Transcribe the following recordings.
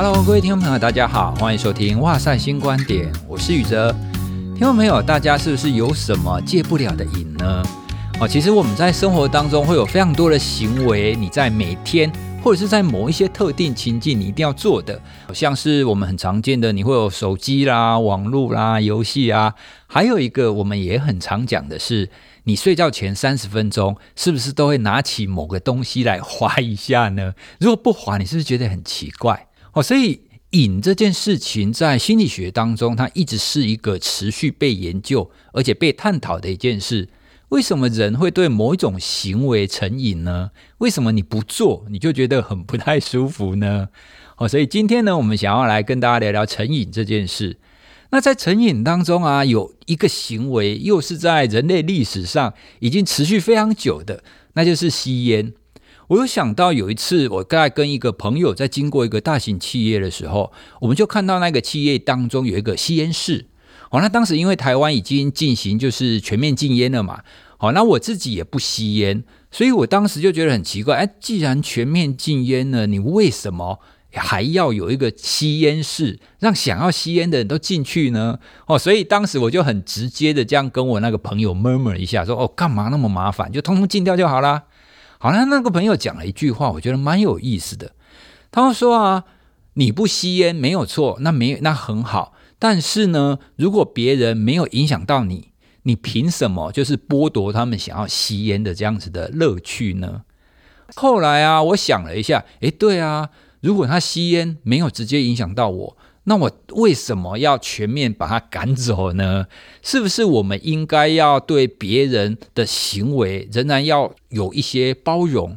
Hello，各位听众朋友，大家好，欢迎收听《哇塞新观点》，我是宇哲。听众朋友，大家是不是有什么戒不了的瘾呢？哦，其实我们在生活当中会有非常多的行为，你在每天或者是在某一些特定情境，你一定要做的，像是我们很常见的，你会有手机啦、网络啦、游戏啊，还有一个我们也很常讲的是，你睡觉前三十分钟，是不是都会拿起某个东西来划一下呢？如果不划，你是不是觉得很奇怪？哦，所以瘾这件事情在心理学当中，它一直是一个持续被研究而且被探讨的一件事。为什么人会对某一种行为成瘾呢？为什么你不做你就觉得很不太舒服呢？哦，所以今天呢，我们想要来跟大家聊聊成瘾这件事。那在成瘾当中啊，有一个行为又是在人类历史上已经持续非常久的，那就是吸烟。我有想到有一次，我在跟一个朋友在经过一个大型企业的时候，我们就看到那个企业当中有一个吸烟室。好，那当时因为台湾已经进行就是全面禁烟了嘛，好，那我自己也不吸烟，所以我当时就觉得很奇怪，哎，既然全面禁烟了，你为什么还要有一个吸烟室，让想要吸烟的人都进去呢？哦，所以当时我就很直接的这样跟我那个朋友 murmur 一下，说，哦，干嘛那么麻烦，就通通禁掉就好啦。好了，那个朋友讲了一句话，我觉得蛮有意思的。他说啊，你不吸烟没有错，那没那很好。但是呢，如果别人没有影响到你，你凭什么就是剥夺他们想要吸烟的这样子的乐趣呢？后来啊，我想了一下，诶，对啊，如果他吸烟没有直接影响到我。那我为什么要全面把他赶走呢？是不是我们应该要对别人的行为仍然要有一些包容？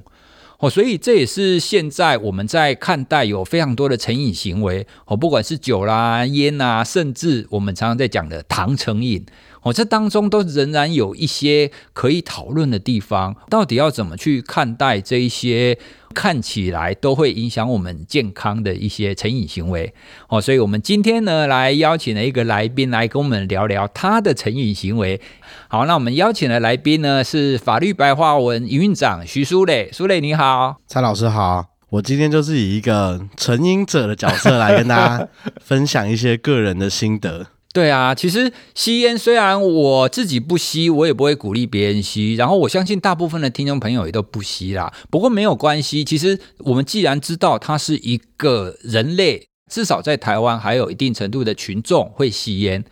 哦，所以这也是现在我们在看待有非常多的成瘾行为哦，不管是酒啦、烟啊，甚至我们常常在讲的糖成瘾哦，这当中都仍然有一些可以讨论的地方。到底要怎么去看待这一些？看起来都会影响我们健康的一些成瘾行为哦，所以我们今天呢，来邀请了一个来宾来跟我们聊聊他的成瘾行为。好，那我们邀请的来宾呢，是法律白话文营运长徐书磊，书磊你好，蔡老师好，我今天就是以一个成瘾者的角色来跟大家分享一些个人的心得。对啊，其实吸烟虽然我自己不吸，我也不会鼓励别人吸。然后我相信大部分的听众朋友也都不吸啦。不过没有关系，其实我们既然知道它是一个人类，至少在台湾还有一定程度的群众会吸烟。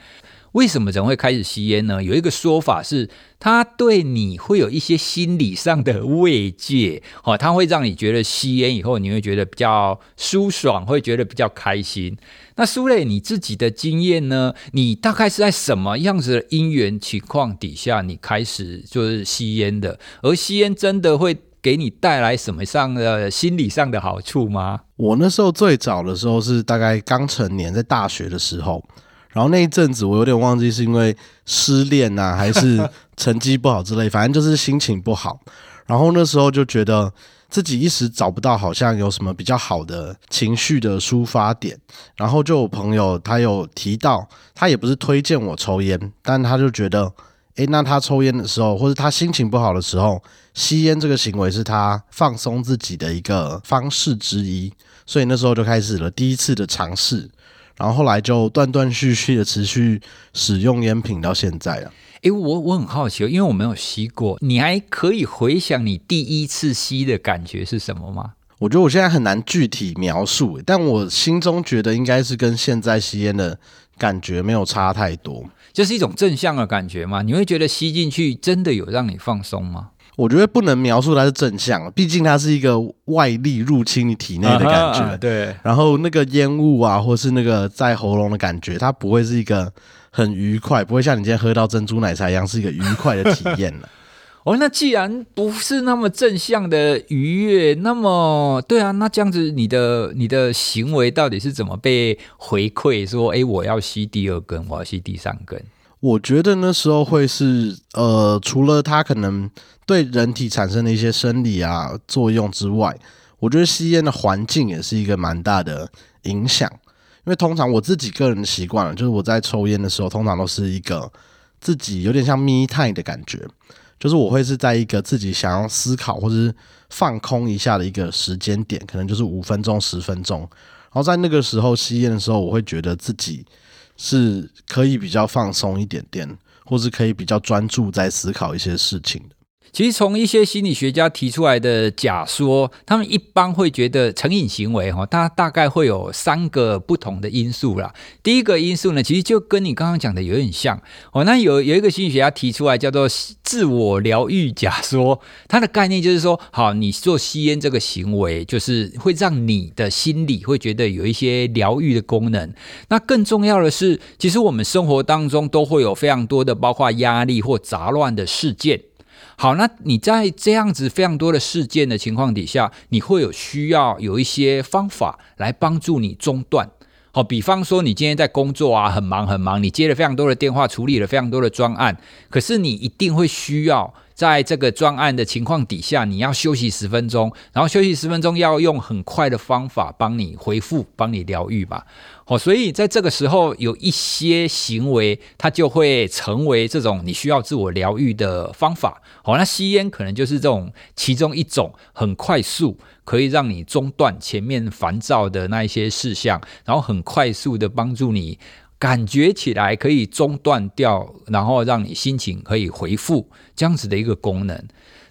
为什么人会开始吸烟呢？有一个说法是，它对你会有一些心理上的慰藉，哦，它会让你觉得吸烟以后你会觉得比较舒爽，会觉得比较开心。那苏磊，你自己的经验呢？你大概是在什么样子的因缘情况底下，你开始就是吸烟的？而吸烟真的会给你带来什么上的心理上的好处吗？我那时候最早的时候是大概刚成年，在大学的时候。然后那一阵子我有点忘记是因为失恋呐、啊，还是成绩不好之类，反正就是心情不好。然后那时候就觉得自己一时找不到好像有什么比较好的情绪的抒发点。然后就有朋友他有提到，他也不是推荐我抽烟，但他就觉得，诶，那他抽烟的时候，或者他心情不好的时候，吸烟这个行为是他放松自己的一个方式之一。所以那时候就开始了第一次的尝试。然后后来就断断续续的持续使用烟品到现在了。诶，我我很好奇，因为我没有吸过，你还可以回想你第一次吸的感觉是什么吗？我觉得我现在很难具体描述，但我心中觉得应该是跟现在吸烟的感觉没有差太多，就是一种正向的感觉吗？你会觉得吸进去真的有让你放松吗？我觉得不能描述它是正向，毕竟它是一个外力入侵你体内的感觉。啊啊对，然后那个烟雾啊，或是那个在喉咙的感觉，它不会是一个很愉快，不会像你今天喝到珍珠奶茶一样是一个愉快的体验了。哦，那既然不是那么正向的愉悦，那么对啊，那这样子你的你的行为到底是怎么被回馈？说，哎，我要吸第二根，我要吸第三根。我觉得那时候会是呃，除了它可能对人体产生的一些生理啊作用之外，我觉得吸烟的环境也是一个蛮大的影响。因为通常我自己个人的习惯，就是我在抽烟的时候，通常都是一个自己有点像 me time 的感觉，就是我会是在一个自己想要思考或者是放空一下的一个时间点，可能就是五分钟、十分钟，然后在那个时候吸烟的时候，我会觉得自己是可以比较放松一点点，或是可以比较专注在思考一些事情的。其实从一些心理学家提出来的假说，他们一般会觉得成瘾行为哈，它大概会有三个不同的因素啦。第一个因素呢，其实就跟你刚刚讲的有点像哦。那有有一个心理学家提出来叫做自我疗愈假说，它的概念就是说，好，你做吸烟这个行为，就是会让你的心理会觉得有一些疗愈的功能。那更重要的是，其实我们生活当中都会有非常多的，包括压力或杂乱的事件。好，那你在这样子非常多的事件的情况底下，你会有需要有一些方法来帮助你中断。好，比方说你今天在工作啊，很忙很忙，你接了非常多的电话，处理了非常多的专案，可是你一定会需要。在这个专案的情况底下，你要休息十分钟，然后休息十分钟要用很快的方法帮你回复、帮你疗愈吧。哦，所以在这个时候有一些行为，它就会成为这种你需要自我疗愈的方法。好，那吸烟可能就是这种其中一种，很快速可以让你中断前面烦躁的那一些事项，然后很快速的帮助你。感觉起来可以中断掉，然后让你心情可以回复，这样子的一个功能。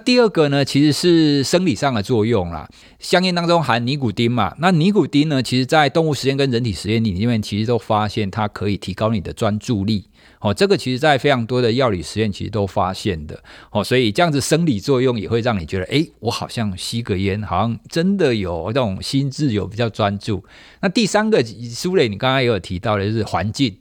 第二个呢，其实是生理上的作用啦。香烟当中含尼古丁嘛，那尼古丁呢，其实在动物实验跟人体实验里面，其实都发现它可以提高你的专注力。哦，这个其实在非常多的药理实验其实都发现的。哦，所以这样子生理作用也会让你觉得，哎，我好像吸个烟，好像真的有这种心智有比较专注。那第三个，苏磊，你刚刚也有提到的就是环境。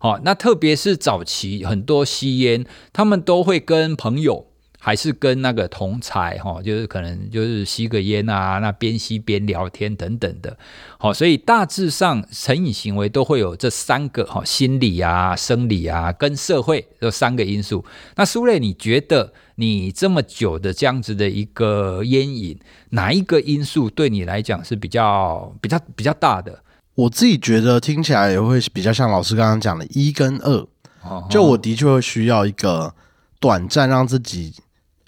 哦，那特别是早期很多吸烟，他们都会跟朋友。还是跟那个同才哈，就是可能就是吸个烟啊，那边吸边聊天等等的，好，所以大致上成瘾行为都会有这三个哈，心理啊、生理啊跟社会这三个因素。那苏瑞，你觉得你这么久的这样子的一个烟瘾，哪一个因素对你来讲是比较比较比较大的？我自己觉得听起来也会比较像老师刚刚讲的一跟二，就我的确会需要一个短暂让自己。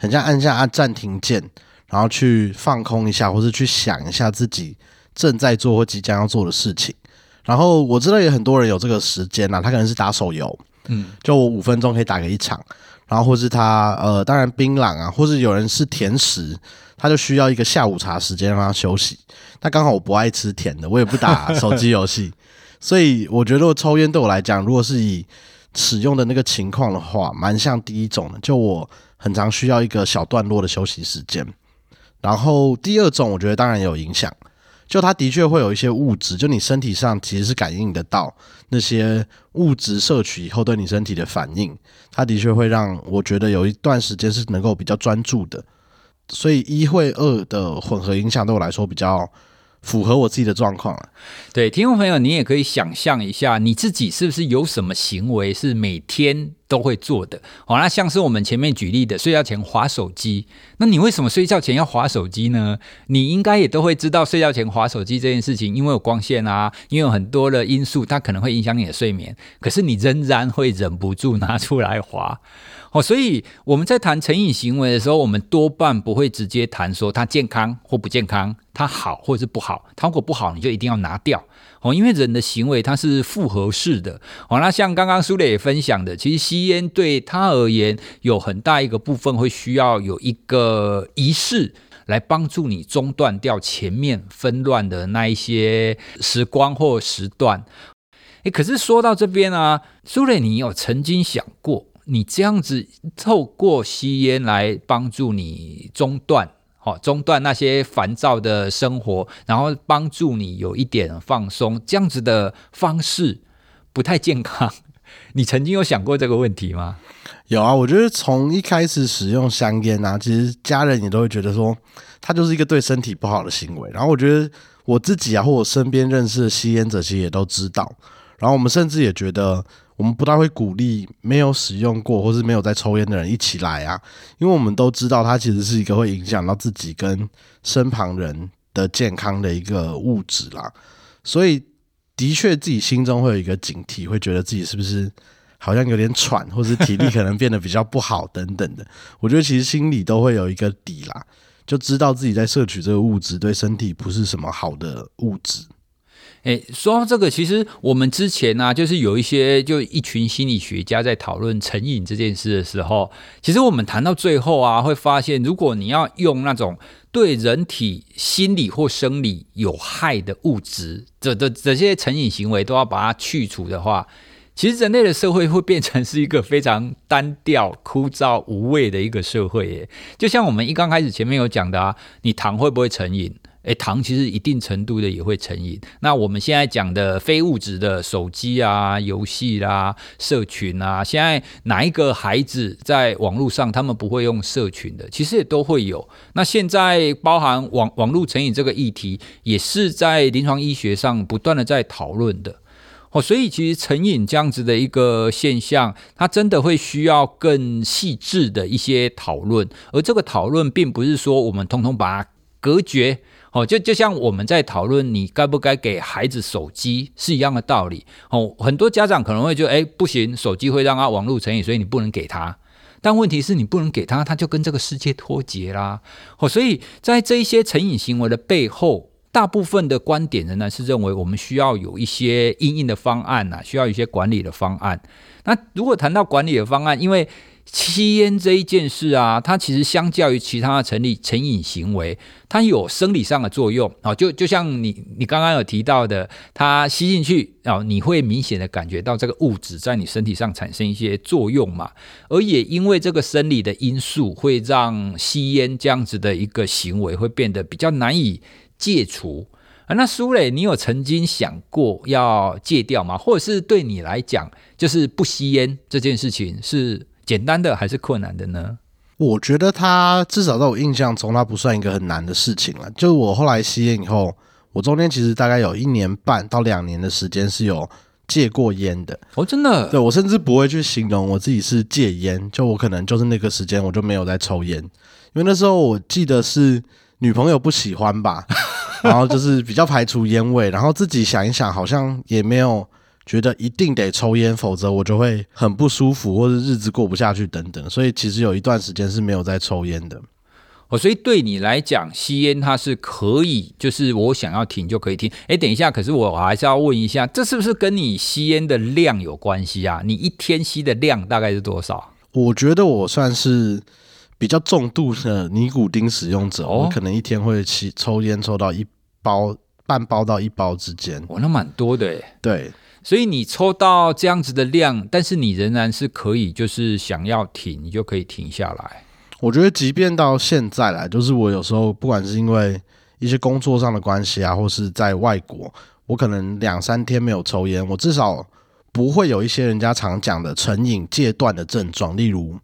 很像按下按暂停键，然后去放空一下，或是去想一下自己正在做或即将要做的事情。然后我知道有很多人有这个时间啊，他可能是打手游，嗯，就我五分钟可以打个一场。然后或是他呃，当然槟榔啊，或是有人是甜食，他就需要一个下午茶时间让他休息。那刚好我不爱吃甜的，我也不打手机游戏，所以我觉得抽烟对我来讲，如果是以使用的那个情况的话，蛮像第一种的，就我。很常需要一个小段落的休息时间，然后第二种我觉得当然有影响，就它的确会有一些物质，就你身体上其实是感应得到那些物质摄取以后对你身体的反应，它的确会让我觉得有一段时间是能够比较专注的，所以一会二的混合影响对我来说比较符合我自己的状况啊。对，听众朋友，你也可以想象一下，你自己是不是有什么行为是每天都会做的，好，那像是我们前面举例的，睡觉前划手机。那你为什么睡觉前要划手机呢？你应该也都会知道，睡觉前划手机这件事情，因为有光线啊，因为有很多的因素，它可能会影响你的睡眠。可是你仍然会忍不住拿出来划。哦，所以我们在谈成瘾行为的时候，我们多半不会直接谈说它健康或不健康，它好或是不好。它如果不好，你就一定要拿掉。哦，因为人的行为它是复合式的。哦，那像刚刚苏磊也分享的，其实吸烟对他而言有很大一个部分会需要有一个仪式来帮助你中断掉前面纷乱的那一些时光或时段。诶，可是说到这边啊，苏磊，你有曾经想过，你这样子透过吸烟来帮助你中断？好，中断那些烦躁的生活，然后帮助你有一点放松，这样子的方式不太健康。你曾经有想过这个问题吗？有啊，我觉得从一开始使用香烟啊，其实家人也都会觉得说，它就是一个对身体不好的行为。然后我觉得我自己啊，或我身边认识的吸烟者，其实也都知道。然后我们甚至也觉得。我们不大会鼓励没有使用过或是没有在抽烟的人一起来啊，因为我们都知道它其实是一个会影响到自己跟身旁人的健康的一个物质啦，所以的确自己心中会有一个警惕，会觉得自己是不是好像有点喘，或是体力可能变得比较不好等等的。我觉得其实心里都会有一个底啦，就知道自己在摄取这个物质对身体不是什么好的物质。诶，说到这个，其实我们之前呢、就是有一些就一群心理学家在讨论成瘾这件事的时候，其实我们谈到最后啊，会发现，如果你要用那种对人体心理或生理有害的物质，这的这些成瘾行为都要把它去除的话，其实人类的社会会变成是一个非常单调、枯燥、无味的一个社会耶。就像我们一刚开始前面有讲的啊，你糖会不会成瘾？诶，糖其实一定程度的也会成瘾。那我们现在讲的非物质的手机啊、游戏啦、啊、社群啊，现在哪一个孩子在网络上他们不会用社群的？其实也都会有。那现在包含网网络成瘾这个议题，也是在临床医学上不断的在讨论的。哦，所以其实成瘾这样子的一个现象，它真的会需要更细致的一些讨论。而这个讨论并不是说我们通通把它隔绝。哦，就就像我们在讨论你该不该给孩子手机是一样的道理。哦，很多家长可能会觉得，哎，不行，手机会让他网络成瘾，所以你不能给他。但问题是你不能给他，他就跟这个世界脱节啦。哦，所以在这一些成瘾行为的背后，大部分的观点仍然是认为我们需要有一些因应的方案呐，需要一些管理的方案。那如果谈到管理的方案，因为吸烟这一件事啊，它其实相较于其他的成立成瘾行为，它有生理上的作用啊，就就像你你刚刚有提到的，它吸进去啊，你会明显的感觉到这个物质在你身体上产生一些作用嘛，而也因为这个生理的因素，会让吸烟这样子的一个行为会变得比较难以戒除啊。那苏磊，你有曾经想过要戒掉吗？或者是对你来讲，就是不吸烟这件事情是？简单的还是困难的呢？我觉得它至少在我印象中，它不算一个很难的事情了。就我后来吸烟以后，我中间其实大概有一年半到两年的时间是有戒过烟的。哦，真的？对，我甚至不会去形容我自己是戒烟，就我可能就是那个时间我就没有在抽烟，因为那时候我记得是女朋友不喜欢吧，然后就是比较排除烟味，然后自己想一想，好像也没有。觉得一定得抽烟，否则我就会很不舒服，或者日子过不下去等等。所以其实有一段时间是没有在抽烟的。哦，所以对你来讲，吸烟它是可以，就是我想要停就可以停。哎，等一下，可是我还是要问一下，这是不是跟你吸烟的量有关系啊？你一天吸的量大概是多少？我觉得我算是比较重度的尼古丁使用者，哦、我可能一天会吸抽烟抽到一包半包到一包之间。哦，那蛮多的诶。对。所以你抽到这样子的量，但是你仍然是可以，就是想要停，你就可以停下来。我觉得，即便到现在来，就是我有时候不管是因为一些工作上的关系啊，或是在外国，我可能两三天没有抽烟，我至少不会有一些人家常讲的成瘾戒断的症状，例如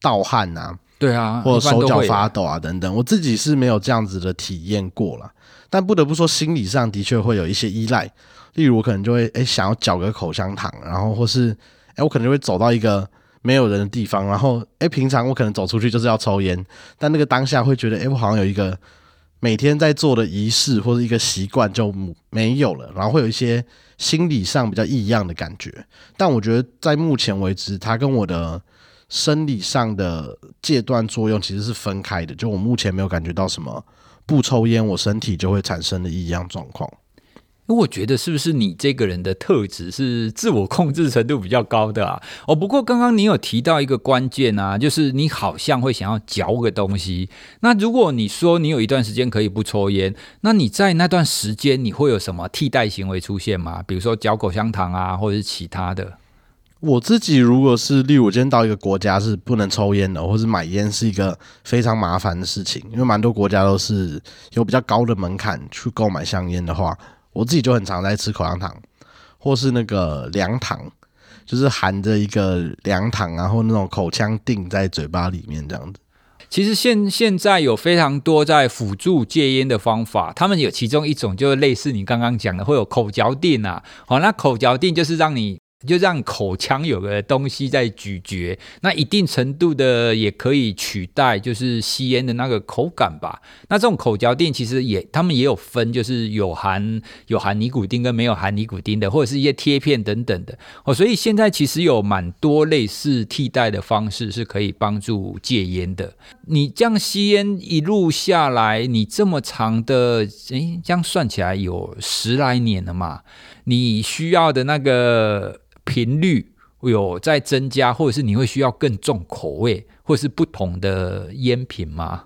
盗汗啊，对啊，或者手脚发抖啊等等。我自己是没有这样子的体验过了，但不得不说，心理上的确会有一些依赖。例如，我可能就会诶想要嚼个口香糖，然后或是诶我可能就会走到一个没有人的地方，然后诶平常我可能走出去就是要抽烟，但那个当下会觉得诶我好像有一个每天在做的仪式或者一个习惯就没有了，然后会有一些心理上比较异样的感觉。但我觉得在目前为止，它跟我的生理上的戒断作用其实是分开的，就我目前没有感觉到什么不抽烟我身体就会产生的异样状况。我觉得是不是你这个人的特质是自我控制程度比较高的啊？哦，不过刚刚你有提到一个关键啊，就是你好像会想要嚼个东西。那如果你说你有一段时间可以不抽烟，那你在那段时间你会有什么替代行为出现吗？比如说嚼口香糖啊，或者是其他的？我自己如果是例如我今天到一个国家是不能抽烟的，或是买烟是一个非常麻烦的事情，因为蛮多国家都是有比较高的门槛去购买香烟的话。我自己就很常在吃口香糖，或是那个凉糖，就是含着一个凉糖，然后那种口腔錠在嘴巴里面这样子。其实现现在有非常多在辅助戒烟的方法，他们有其中一种就是类似你刚刚讲的，会有口嚼錠啊。好，那口嚼錠就是让你就让口腔有个东西在咀嚼，那一定程度的也可以取代就是吸烟的那个口感吧。那这种口嚼錠其实也他们也有分，就是有含有含尼古丁跟没有含尼古丁的，或者是一些贴片等等的哦。所以现在其实有蛮多类似替代的方式是可以帮助戒烟的。你这样吸烟一路下来，你这么长的，诶，这样算起来有十来年了嘛？你需要的那个。频率有在增加，或者是你会需要更重口味，或者是不同的烟品吗？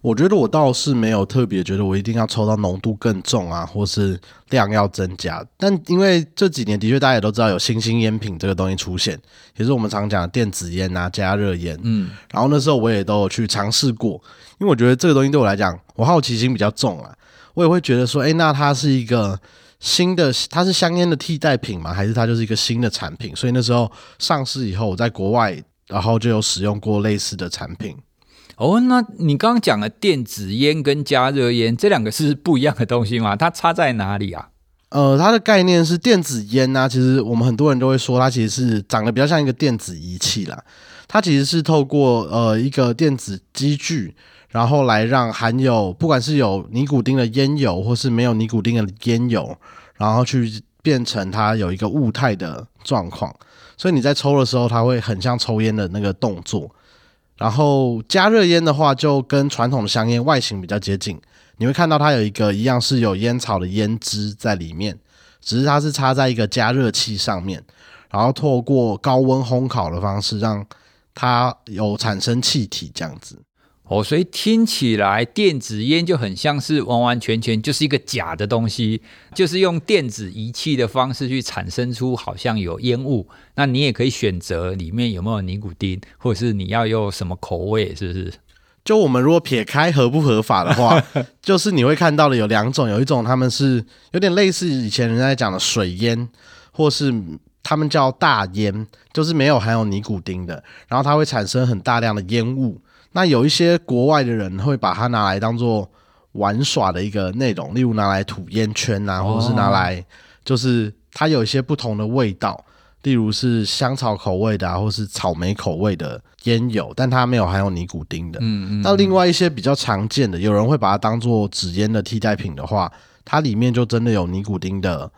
我觉得我倒是没有特别觉得我一定要抽到浓度更重啊，或是量要增加。但因为这几年的确大家也都知道有新兴烟品这个东西出现，也是我们常讲的电子烟啊、加热烟。嗯，然后那时候我也都有去尝试过，因为我觉得这个东西对我来讲，我好奇心比较重啊，我也会觉得说，哎，那它是一个。新的，它是香烟的替代品吗？还是它就是一个新的产品？所以那时候上市以后，我在国外，然后就有使用过类似的产品。哦，那你刚刚讲的电子烟跟加热烟这两个是不一样的东西吗？它差在哪里啊？呃，它的概念是电子烟啊，其实我们很多人都会说它其实是长得比较像一个电子仪器啦。它其实是透过呃一个电子机具。然后来让含有不管是有尼古丁的烟油，或是没有尼古丁的烟油，然后去变成它有一个雾态的状况，所以你在抽的时候，它会很像抽烟的那个动作。然后加热烟的话，就跟传统的香烟外形比较接近，你会看到它有一个一样是有烟草的烟汁在里面，只是它是插在一个加热器上面，然后透过高温烘烤的方式，让它有产生气体这样子。哦，所以听起来电子烟就很像是完完全全就是一个假的东西，就是用电子仪器的方式去产生出好像有烟雾。那你也可以选择里面有没有尼古丁，或者是你要用什么口味，是不是？就我们如果撇开合不合法的话，就是你会看到的有两种，有一种他们是有点类似以前人家讲的水烟，或是他们叫大烟，就是没有含有尼古丁的，然后它会产生很大量的烟雾。那有一些国外的人会把它拿来当做玩耍的一个内容，例如拿来吐烟圈啊，或者是拿来就是它有一些不同的味道，例如是香草口味的啊，或是草莓口味的烟油，但它没有含有尼古丁的。嗯嗯。那另外一些比较常见的，有人会把它当做纸烟的替代品的话，它里面就真的有尼古丁的。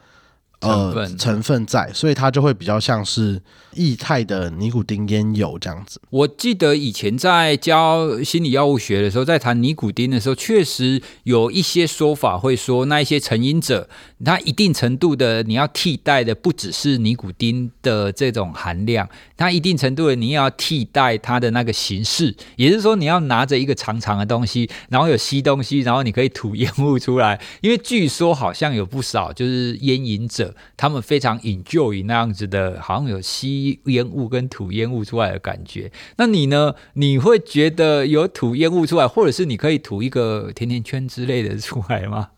呃，成分，在，所以它就会比较像是液态的尼古丁烟油这样子。我记得以前在教心理药物学的时候，在谈尼古丁的时候，确实有一些说法会说，那一些成瘾者，他一定程度的你要替代的不只是尼古丁的这种含量，它一定程度的你也要替代它的那个形式，也就是说你要拿着一个长长的东西，然后有吸东西，然后你可以吐烟雾出来。因为据说好像有不少就是烟瘾他们非常 enjoy 那样子的，好像有吸烟雾跟吐烟雾出来的感觉。那你呢？你会觉得有吐烟雾出来，或者是你可以吐一个甜甜圈之类的出来吗？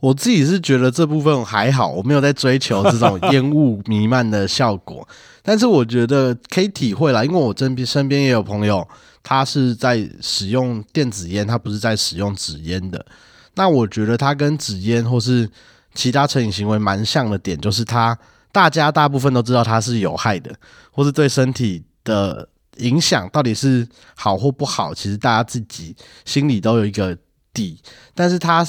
我自己是觉得这部分还好，我没有在追求这种烟雾弥漫的效果。但是我觉得可以体会啦，因为我身边身边也有朋友，他是在使用电子烟，他不是在使用纸烟的。那我觉得他跟纸烟或是其他成瘾行为蛮像的点，就是它，大家大部分都知道它是有害的，或是对身体的影响到底是好或不好，其实大家自己心里都有一个底。但是它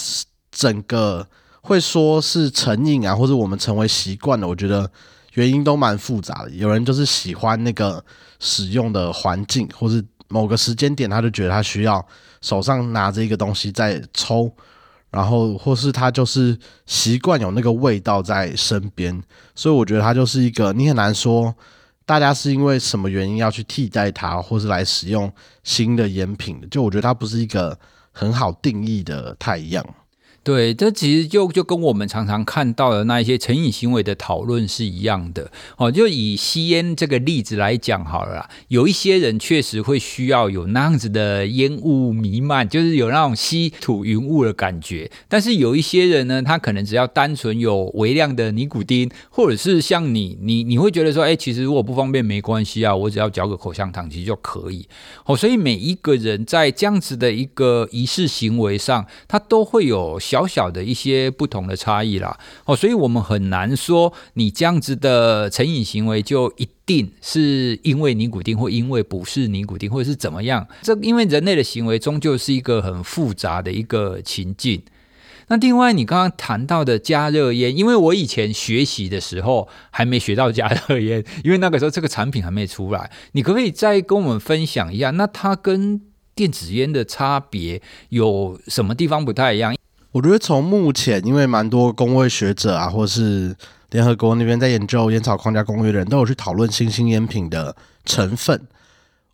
整个会说是成瘾啊，或者我们成为习惯了，我觉得原因都蛮复杂的。有人就是喜欢那个使用的环境，或是某个时间点，他就觉得他需要手上拿着一个东西在抽。然后，或是他就是习惯有那个味道在身边，所以我觉得他就是一个，你很难说大家是因为什么原因要去替代它，或是来使用新的烟品的。就我觉得它不是一个很好定义的太阳。对，这其实就就跟我们常常看到的那一些成瘾行为的讨论是一样的哦。就以吸烟这个例子来讲好了啦，有一些人确实会需要有那样子的烟雾弥漫，就是有那种稀土云雾的感觉。但是有一些人呢，他可能只要单纯有微量的尼古丁，或者是像你，你你会觉得说，哎，其实如果不方便没关系啊，我只要嚼个口香糖其实就可以。哦，所以每一个人在这样子的一个仪式行为上，他都会有。小小的一些不同的差异啦。哦，所以我们很难说你这样子的成瘾行为就一定是因为尼古丁，或因为不是尼古丁，或者是怎么样。这因为人类的行为终究是一个很复杂的一个情境。那另外，你刚刚谈到的加热烟，因为我以前学习的时候还没学到加热烟，因为那个时候这个产品还没出来。你可不可以再跟我们分享一下？那它跟电子烟的差别有什么地方不太一样？我觉得从目前，因为蛮多公卫学者啊，或是联合国那边在研究烟草框架公约的人都有去讨论新兴烟品的成分。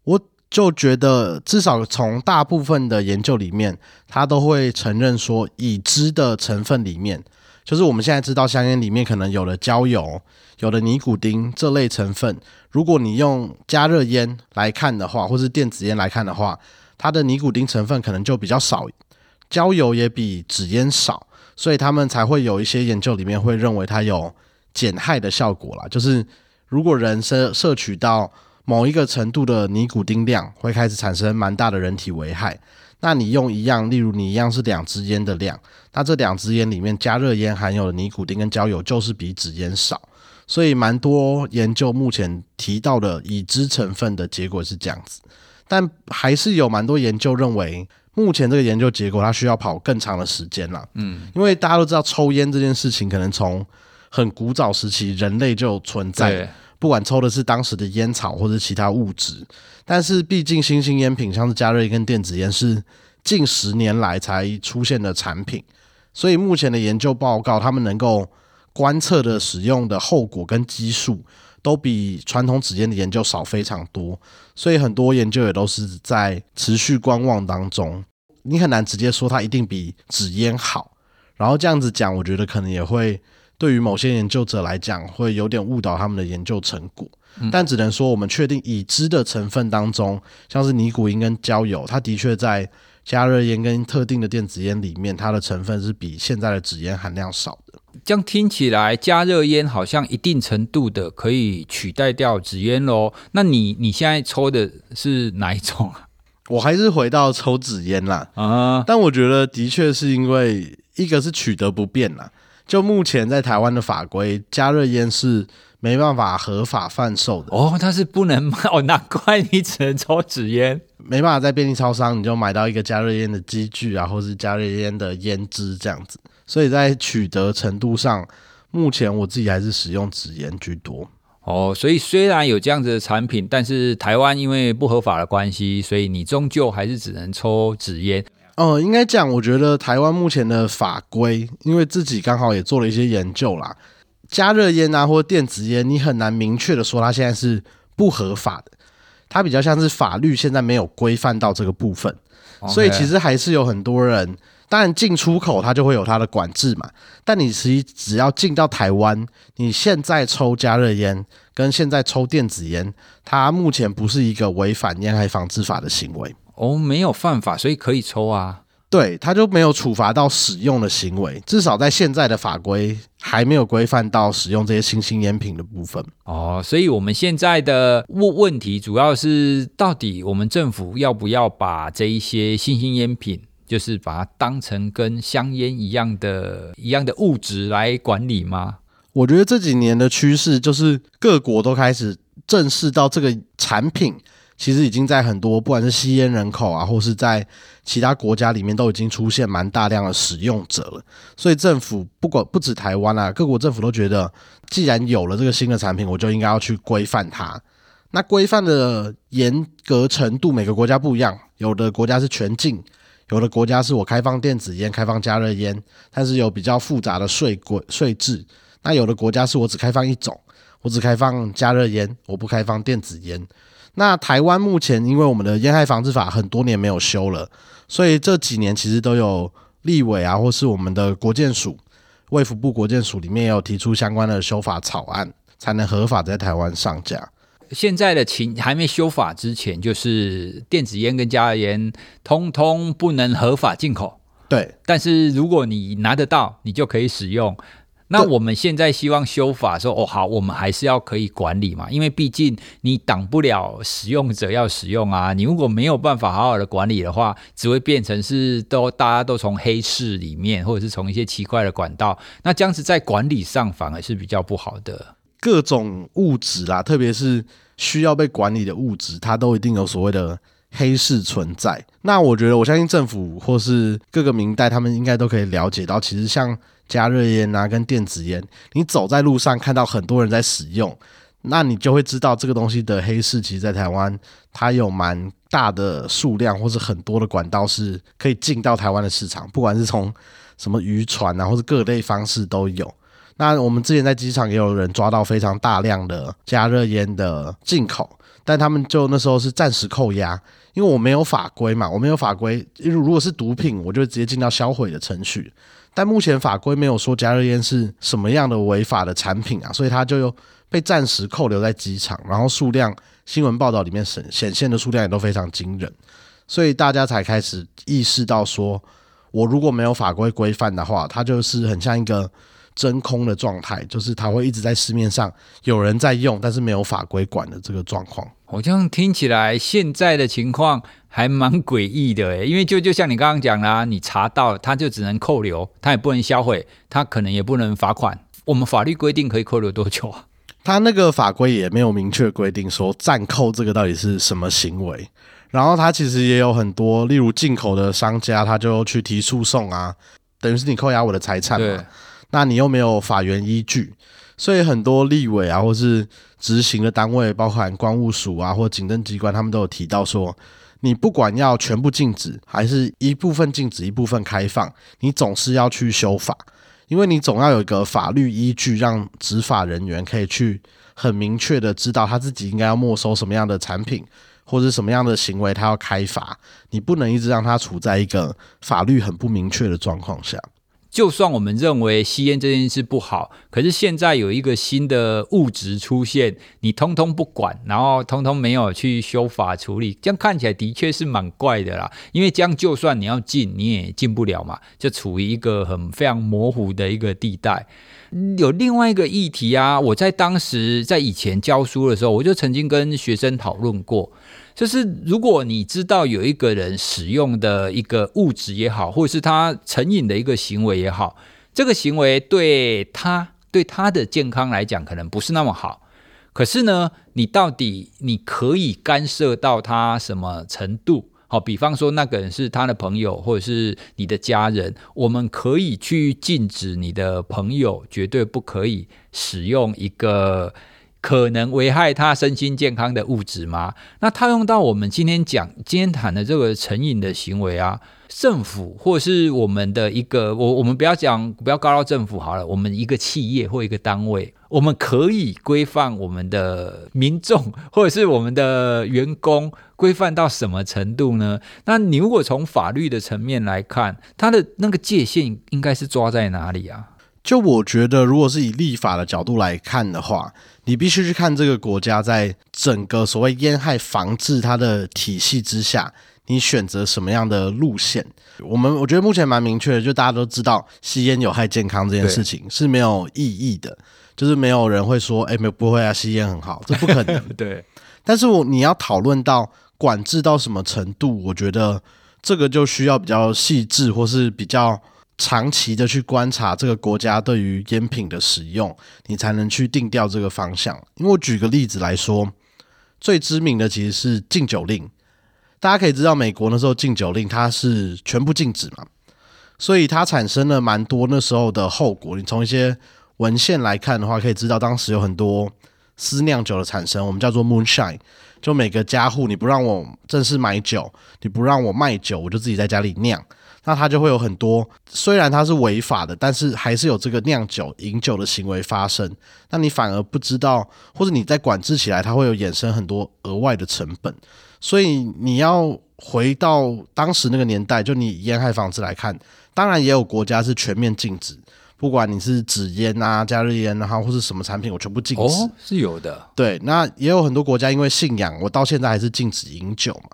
我就觉得，至少从大部分的研究里面，他都会承认说，已知的成分里面，就是我们现在知道香烟里面可能有了焦油、有了尼古丁这类成分。如果你用加热烟来看的话，或是电子烟来看的话，它的尼古丁成分可能就比较少，焦油也比纸烟少，所以他们才会有一些研究里面会认为它有减害的效果啦。就是如果人摄摄取到某一个程度的尼古丁量会开始产生蛮大的人体危害。那你用一样，例如你一样是两支烟的量，那这两支烟里面加热烟含有的尼古丁跟焦油就是比纸烟少。所以蛮多研究目前提到的已知成分的结果是这样子，但还是有蛮多研究认为，目前这个研究结果它需要跑更长的时间了。嗯，因为大家都知道抽烟这件事情可能从很古早时期人类就存在。不管抽的是当时的烟草或者其他物质，但是毕竟新兴烟品像是加热烟跟电子烟是近十年来才出现的产品，所以目前的研究报告，他们能够观测的使用的后果跟基数都比传统纸烟的研究少非常多，所以很多研究也都是在持续观望当中。你很难直接说它一定比纸烟好，然后这样子讲，我觉得可能也会。对于某些研究者来讲，会有点误导他们的研究成果，嗯、但只能说我们确定已知的成分当中，像是尼古丁跟焦油，它的确在加热烟跟特定的电子烟里面，它的成分是比现在的纸烟含量少的。这样听起来，加热烟好像一定程度的可以取代掉纸烟喽？那你你现在抽的是哪一种啊？我还是回到抽纸烟啦，啊，但我觉得的确是因为一个是取得不便啦。就目前在台湾的法规，加热烟是没办法合法贩售的哦，它是不能卖 哦，难怪你只能抽纸烟，没办法在便利超商你就买到一个加热烟的机具啊，或是加热烟的烟支这样子，所以在取得程度上，目前我自己还是使用纸烟居多哦。所以虽然有这样子的产品，但是台湾因为不合法的关系，所以你终究还是只能抽纸烟。哦、呃，应该讲，我觉得台湾目前的法规，因为自己刚好也做了一些研究啦，加热烟啊或电子烟，你很难明确的说它现在是不合法的，它比较像是法律现在没有规范到这个部分.所以其实还是有很多人，当然进出口它就会有它的管制嘛，但你其实只要进到台湾，你现在抽加热烟跟现在抽电子烟，它目前不是一个违反烟害防治法的行为。哦，没有犯法，所以可以抽啊。对，它就没有处罚到使用的行为，至少在现在的法规还没有规范到使用这些新兴烟品的部分。哦，所以我们现在的问问题主要是，到底我们政府要不要把这一些新兴烟品，就是把它当成跟香烟一样的、一样的物质来管理吗？我觉得这几年的趋势就是各国都开始正视到这个产品。其实已经在很多不管是吸烟人口啊，或是在其他国家里面都已经出现蛮大量的使用者了。所以政府不管不止台湾啊，各国政府都觉得，既然有了这个新的产品，我就应该要去规范它。那规范的严格程度，每个国家不一样，有的国家是全禁，有的国家是我开放电子烟、开放加热烟，但是有比较复杂的税规税制。那有的国家是我只开放一种，我只开放加热烟，我不开放电子烟。那台湾目前因为我们的烟害防治法很多年没有修了，所以这几年其实都有立委啊，或是我们的国健署、卫福部国健署里面也有提出相关的修法草案，才能合法在台湾上架。现在的情还没修法之前，就是电子烟跟加热烟通通不能合法进口。对，但是如果你拿得到，你就可以使用。那我们现在希望修法说，哦，好，我们还是要可以管理嘛，因为毕竟你挡不了使用者要使用啊。你如果没有办法好好的管理的话，只会变成是都大家都从黑市里面，或者是从一些奇怪的管道，那这样子在管理上反而是比较不好的。各种物质啦，特别是需要被管理的物质，它都一定有所谓的黑市存在。那我觉得，我相信政府或是各个民代，他们应该都可以了解到，其实像。加热烟啊，跟电子烟，你走在路上看到很多人在使用，那你就会知道这个东西的黑市，其实，在台湾它有蛮大的数量，或是很多的管道是可以进到台湾的市场，不管是从什么渔船啊，或是各类方式都有。那我们之前在机场也有人抓到非常大量的加热烟的进口，但他们就那时候是暂时扣押，因为我没有法规嘛，我没有法规，因为如果是毒品，我就直接进到销毁的程序。但目前法规没有说加热烟是什么样的违法的产品啊，所以它就又被暂时扣留在机场，然后数量新闻报道里面显显现的数量也都非常惊人，所以大家才开始意识到说，我如果没有法规规范的话，它就是很像一个真空的状态，就是它会一直在市面上有人在用，但是没有法规管的这个状况。好像听起来，现在的情况还蛮诡异的诶，因为就就像你刚刚讲啦，你查到它就只能扣留，它也不能销毁，它可能也不能罚款。我们法律规定可以扣留多久啊？他那个法规也没有明确规定说暂扣这个到底是什么行为。然后它其实也有很多，例如进口的商家，他就去提诉讼啊，等于是你扣押我的财产嘛，对那你又没有法源依据。所以很多立委啊，或是执行的单位，包含关务署啊，或警政机关，他们都有提到说，你不管要全部禁止，还是一部分禁止，一部分开放，你总是要去修法，因为你总要有一个法律依据，让执法人员可以去很明确的知道他自己应该要没收什么样的产品，或者什么样的行为他要开罚，你不能一直让他处在一个法律很不明确的状况下。就算我们认为吸烟这件事不好，可是现在有一个新的物质出现，你通通不管，然后通通没有去修法处理，这样看起来的确是蛮怪的啦。因为这样就算你要禁，你也禁不了嘛，就处于一个很非常模糊的一个地带。有另外一个议题啊，我在当时在以前教书的时候，我就曾经跟学生讨论过。就是如果你知道有一个人使用的一个物质也好，或者是他成瘾的一个行为也好，这个行为对他对他的健康来讲可能不是那么好，可是呢，你到底你可以干涉到他什么程度？好，比方说那个人是他的朋友，或者是你的家人，我们可以去禁止你的朋友绝对不可以使用一个。可能危害他身心健康的物质吗？那套用到我们今天讲、今天谈的这个成瘾的行为啊，政府或是我们的一个，我我们不要讲，不要告到政府好了，我们一个企业或一个单位，我们可以规范我们的民众 或者是我们的员工，规范到什么程度呢？那你如果从法律的层面来看，它的那个界限应该是抓在哪里啊？就我觉得，如果是以立法的角度来看的话，你必须去看这个国家在整个所谓烟害防治它的体系之下，你选择什么样的路线。我们我觉得目前蛮明确的，就大家都知道吸烟有害健康这件事情是没有意义的，就是没有人会说，哎，没不会啊，吸烟很好，这不可能。对。但是我你要讨论到管制到什么程度，我觉得这个就需要比较细致或是比较。长期的去观察这个国家对于烟品的使用，你才能去定调这个方向。因为我举个例子来说，最知名的其实是禁酒令。大家可以知道，美国那时候禁酒令它是全部禁止嘛，所以它产生了蛮多那时候的后果。你从一些文献来看的话，可以知道当时有很多私酿酒的产生，我们叫做 moonshine。就每个家户，你不让我正式买酒，你不让我卖酒，我就自己在家里酿。那它就会有很多，虽然它是违法的，但是还是有这个酿酒、饮酒的行为发生。那你反而不知道，或者你在管制起来，它会有衍生很多额外的成本。所以你要回到当时那个年代，就你烟害防治来看，当然也有国家是全面禁止，不管你是纸烟啊、加热烟啊，或是什么产品，我全部禁止。哦，是有的。对，那也有很多国家因为信仰，我到现在还是禁止饮酒嘛。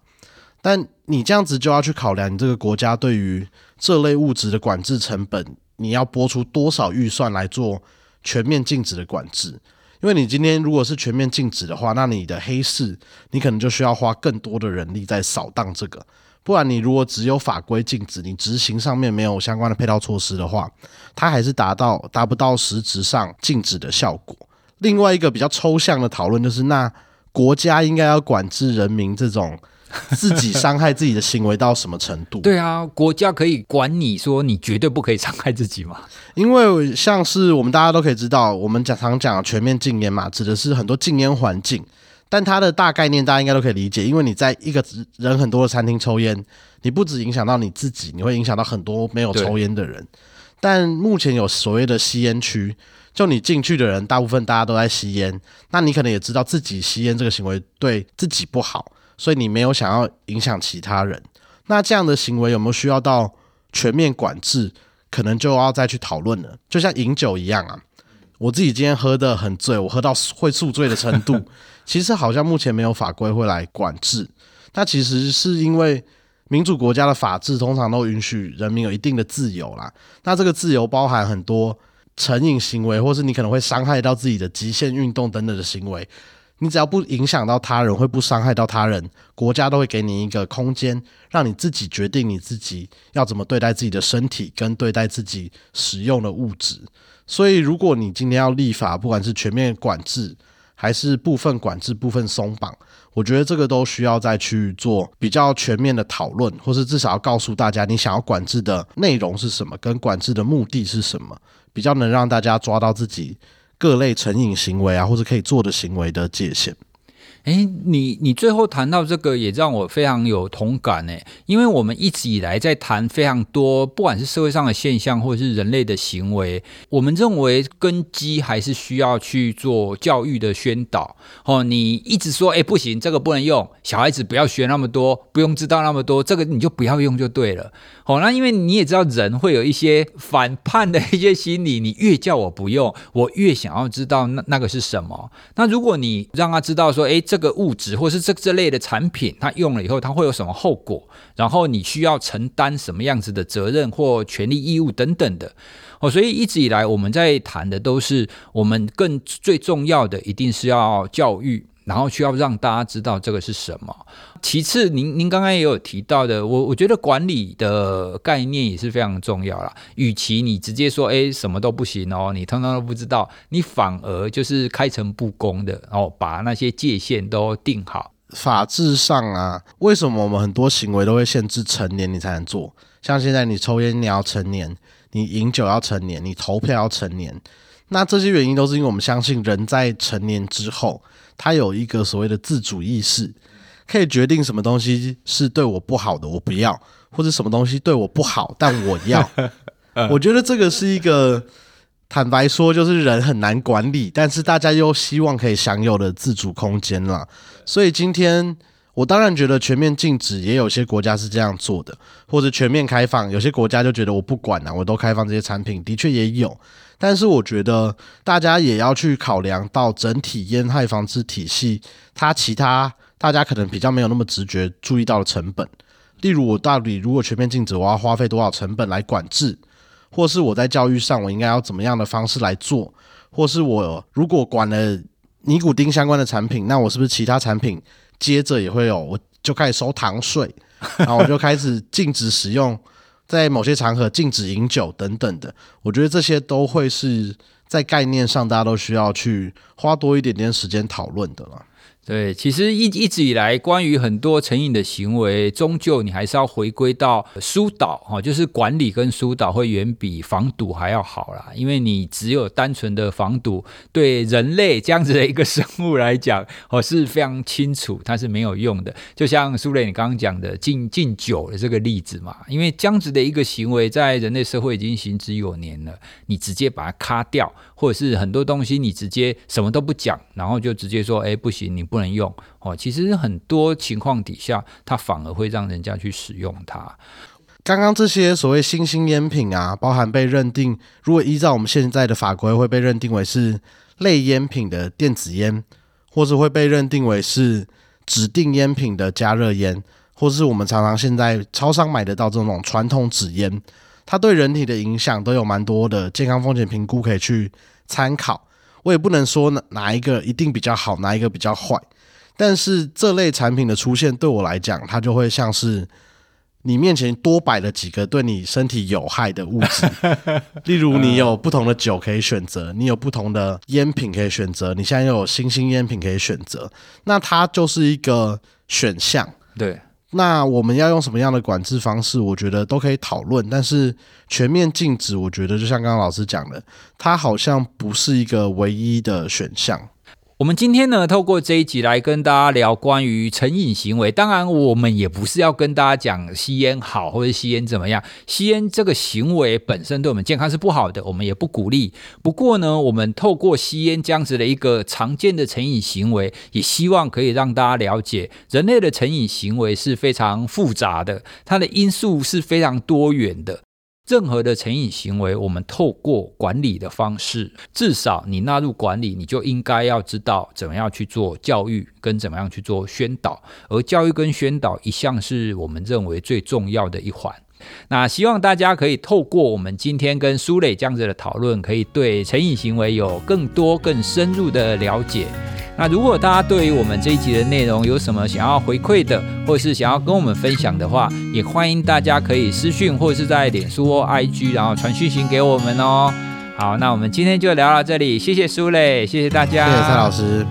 但你这样子就要去考量，你这个国家对于这类物质的管制成本，你要拨出多少预算来做全面禁止的管制。因为你今天如果是全面禁止的话，那你的黑市你可能就需要花更多的人力在扫荡这个。不然你如果只有法规禁止，你执行上面没有相关的配套措施的话，它还是达到达不到实质上禁止的效果。另外一个比较抽象的讨论就是，那国家应该要管制人民这种 自己伤害自己的行为到什么程度？对啊，国家可以管你说你绝对不可以伤害自己吗？因为像是我们大家都可以知道，我们讲常讲全面禁烟嘛，指的是很多禁烟环境。但它的大概念大家应该都可以理解，因为你在一个人很多的餐厅抽烟，你不只影响到你自己，你会影响到很多没有抽烟的人。但目前有所谓的吸烟区，就你进去的人大部分大家都在吸烟，那你可能也知道自己吸烟这个行为对自己不好，所以你没有想要影响其他人。那这样的行为有没有需要到全面管制？可能就要再去讨论了。就像饮酒一样啊，我自己今天喝的很醉，我喝到会宿醉的程度。其实好像目前没有法规会来管制，那其实是因为民主国家的法治通常都允许人民有一定的自由啦。那这个自由包含很多成瘾行为，或是你可能会伤害到自己的极限运动等等的行为。你只要不影响到他人，会不伤害到他人，国家都会给你一个空间，让你自己决定你自己要怎么对待自己的身体跟对待自己使用的物质。所以，如果你今天要立法，不管是全面管制，还是部分管制、部分松绑，我觉得这个都需要再去做比较全面的讨论，或是至少要告诉大家你想要管制的内容是什么，跟管制的目的是什么，比较能让大家抓到自己各类成瘾行为啊，或者可以做的行为的界限。哎，你你最后谈到这个也让我非常有同感呢，因为我们一直以来在谈非常多，不管是社会上的现象或者是人类的行为，我们认为根基还是需要去做教育的宣导。哦，你一直说哎不行，这个不能用，小孩子不要学那么多，不用知道那么多，这个你就不要用就对了。哦，那因为你也知道人会有一些反叛的一些心理，你越叫我不用，我越想要知道那那个是什么。那如果你让他知道说，哎。这个物质或是这这类的产品，它用了以后，它会有什么后果？然后你需要承担什么样子的责任或权利义务等等的哦。所以一直以来我们在谈的都是我们更最重要的，一定是要教育。然后需要让大家知道这个是什么。其次，您您刚刚也有提到的，我我觉得管理的概念也是非常重要啦。与其你直接说，哎，什么都不行哦，你通通都不知道，你反而就是开诚布公的，然后把那些界限都定好。法制上啊，为什么我们很多行为都会限制成年你才能做？像现在你抽烟你要成年，你饮酒要成年，你投票要成年。那这些原因都是因为我们相信人在成年之后。他有一个所谓的自主意识，可以决定什么东西是对我不好的，我不要；或者什么东西对我不好，但我要。我觉得这个是一个坦白说，就是人很难管理，但是大家又希望可以享有的自主空间啦。所以今天我当然觉得全面禁止，也有些国家是这样做的，或者全面开放，有些国家就觉得我不管了，我都开放这些产品，的确也有。但是我觉得大家也要去考量到整体烟害防治体系，它其他大家可能比较没有那么直觉注意到的成本。例如，我到底如果全面禁止，我要花费多少成本来管制？或是我在教育上，我应该要怎么样的方式来做？或是我如果管了尼古丁相关的产品，那我是不是其他产品接着也会有？我就开始收糖税，然后我就开始禁止使用。在某些场合禁止饮酒等等的，我觉得这些都会是在概念上大家都需要去花多一点点时间讨论的了。对，其实一一直以来，关于很多成瘾的行为，终究你还是要回归到疏导哈，就是管理跟疏导会远比防堵还要好啦。因为你只有单纯的防堵，对人类这样子的一个生物来讲，哦是非常清楚它是没有用的。就像苏雷你刚刚讲的禁禁酒的这个例子嘛，因为这样子的一个行为在人类社会已经行之有年了，你直接把它卡掉，或者是很多东西你直接什么都不讲，然后就直接说，哎不行，你。不能用哦，其实很多情况底下，它反而会让人家去使用它。刚刚这些所谓新兴烟品啊，包含被认定，如果依照我们现在的法规，会被认定为是类烟品的电子烟，或是会被认定为是指定烟品的加热烟，或是我们常常现在超商买得到这种传统纸烟。它对人体的影响都有蛮多的健康风险评估可以去参考。我也不能说哪哪一个一定比较好，哪一个比较坏。但是这类产品的出现，对我来讲，它就会像是你面前多摆了几个对你身体有害的物质。例如，你有不同的酒可以选择，你有不同的烟品可以选择，你现在又有新兴烟品可以选择，那它就是一个选项。对。那我们要用什么样的管制方式？我觉得都可以讨论，但是全面禁止，我觉得就像刚刚老师讲的，它好像不是一个唯一的选项。我们今天呢，透过这一集来跟大家聊关于成瘾行为。当然，我们也不是要跟大家讲吸烟好或者吸烟怎么样。吸烟这个行为本身对我们健康是不好的，我们也不鼓励。不过呢，我们透过吸烟这样子的一个常见的成瘾行为，也希望可以让大家了解，人类的成瘾行为是非常复杂的，它的因素是非常多元的。任何的成瘾行为，我们透过管理的方式，至少你纳入管理，你就应该要知道怎么样去做教育，跟怎么样去做宣导。而教育跟宣导一向是我们认为最重要的一环。那希望大家可以透过我们今天跟苏磊这样子的讨论，可以对成瘾行为有更多更深入的了解。那如果大家对于我们这一集的内容有什么想要回馈的，或是想要跟我们分享的话，也欢迎大家可以私讯或者是在脸书或 IG，然后传讯息给我们哦。好，那我们今天就聊到这里，谢谢苏磊，谢谢大家，谢谢蔡老师。